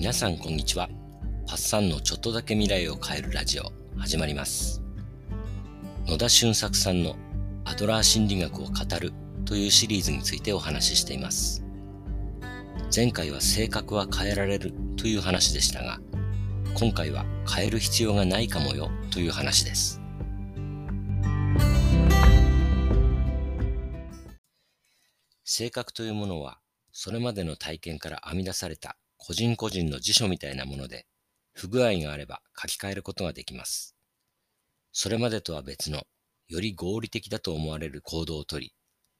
皆さんこんにちは。パッサンのちょっとだけ未来を変えるラジオ始まります。野田俊作さんのアドラー心理学を語るというシリーズについてお話ししています。前回は性格は変えられるという話でしたが、今回は変える必要がないかもよという話です。性格というものは、それまでの体験から編み出された個人個人の辞書みたいなもので、不具合があれば書き換えることができます。それまでとは別の、より合理的だと思われる行動をとり、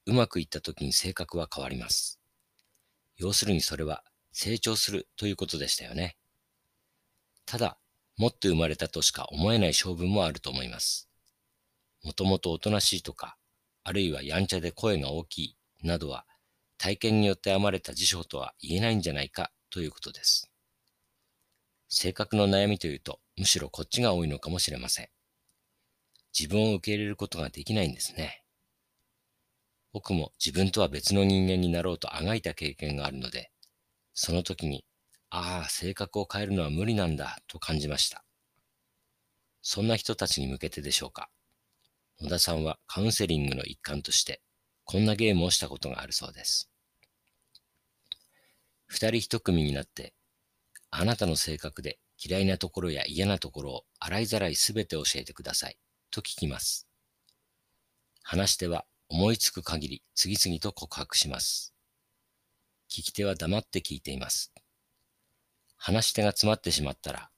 うまくいった時に性格は変わります。要するにそれは成長するということでしたよね。ただ、もっと生まれたとしか思えない性分もあると思います。もともとおとなしいとか、あるいはやんちゃで声が大きいなどは体験によって編まれた辞書とは言えないんじゃないかということです。性格の悩みというと、むしろこっちが多いのかもしれません。自分を受け入れることができないんですね。僕も自分とは別の人間になろうとあがいた経験があるので、その時に、ああ、性格を変えるのは無理なんだと感じました。そんな人たちに向けてでしょうか。野田さんはカウンセリングの一環として、こんなゲームをしたことがあるそうです。二人一組になって、あなたの性格で嫌いなところや嫌なところを洗いざらいすべて教えてください。と聞きます。話し手は思いつく限り次々と告白します。聞き手は黙って聞いています。話し手が詰まってしまったら、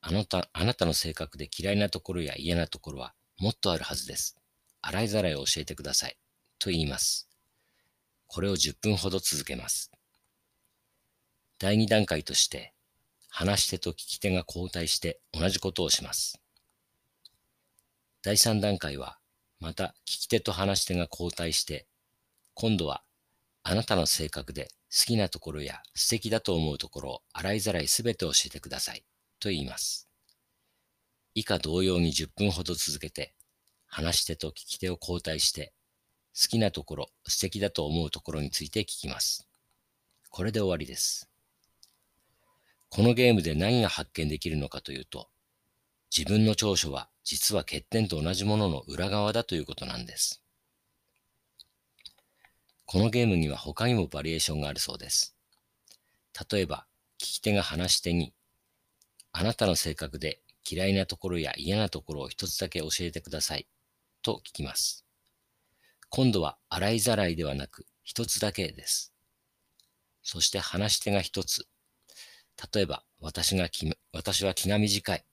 あなた、あなたの性格で嫌いなところや嫌なところはもっとあるはずです。洗いざらいを教えてください。と言います。これを10分ほど続けます。第2段階として、話し手と聞き手が交代して同じことをします。第3段階は、また聞き手と話し手が交代して、今度はあなたの性格で好きなところや素敵だと思うところを洗いざらいすべて教えてください。と言います。以下同様に10分ほど続けて、話し手と聞き手を交代して、好きなところ、素敵だと思うところについて聞きます。これで終わりです。このゲームで何が発見できるのかというと、自分の長所は実は欠点と同じものの裏側だということなんです。このゲームには他にもバリエーションがあるそうです。例えば、聞き手が話し手に、あなたの性格で嫌いなところや嫌なところを一つだけ教えてください。と聞きます。今度は洗いざらいではなく一つだけです。そして話し手が一つ。例えば、私が私は気が短い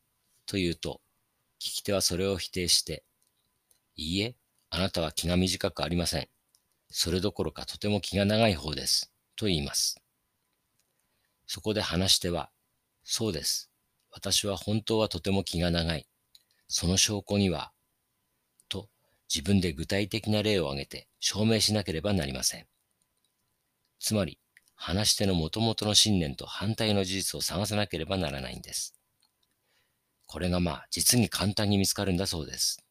と言うと、聞き手はそれを否定して、いいえ、あなたは気が短くありません。それどころかとても気が長い方です。と言います。そこで話し手は、そうです。私は本当はとても気が長い。その証拠には、と自分で具体的な例を挙げて証明しなければなりません。つまり、話し手の元々の信念と反対の事実を探さなければならないんです。これがまあ、実に簡単に見つかるんだそうです。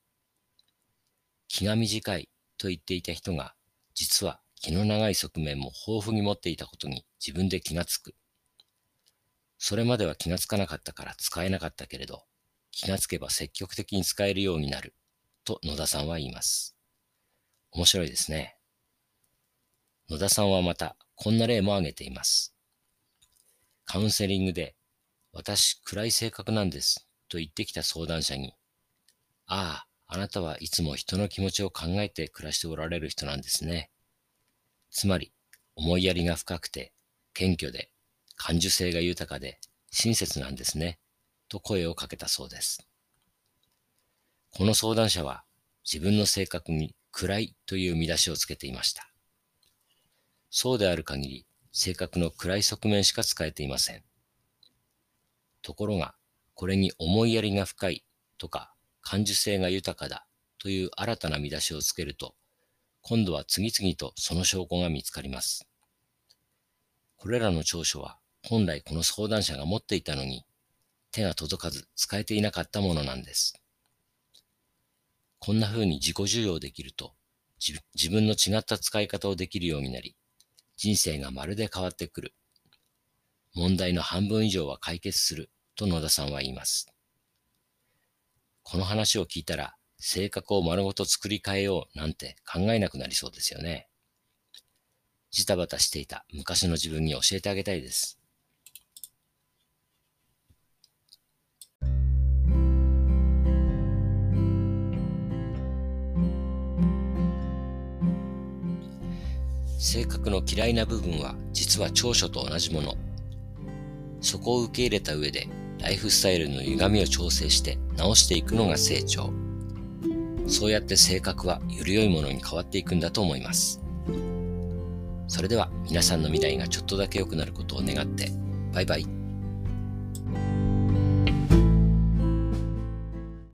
気が短いと言っていた人が、実は気の長い側面も豊富に持っていたことに自分で気がつく。それまでは気がつかなかったから使えなかったけれど、気がつけば積極的に使えるようになる、と野田さんは言います。面白いですね。野田さんはまた、こんな例も挙げています。カウンセリングで、私、暗い性格なんです、と言ってきた相談者に、ああ、あなたはいつも人の気持ちを考えて暮らしておられる人なんですね。つまり、思いやりが深くて、謙虚で、感受性が豊かで、親切なんですね、と声をかけたそうです。この相談者は、自分の性格に暗いという見出しをつけていました。そうである限り、性格の暗い側面しか使えていません。ところが、これに思いやりが深いとか、感受性が豊かだという新たな見出しをつけると、今度は次々とその証拠が見つかります。これらの長所は、本来この相談者が持っていたのに、手が届かず使えていなかったものなんです。こんな風に自己需要できると、自分の違った使い方をできるようになり、人生がまるで変わってくる。問題の半分以上は解決すると野田さんは言います。この話を聞いたら、性格を丸ごと作り変えようなんて考えなくなりそうですよね。ジタバタしていた昔の自分に教えてあげたいです。性格の嫌いな部分は実は長所と同じもの。そこを受け入れた上でライフスタイルの歪みを調整して直していくのが成長。そうやって性格はより良いものに変わっていくんだと思います。それでは皆さんの未来がちょっとだけ良くなることを願って、バイバイ。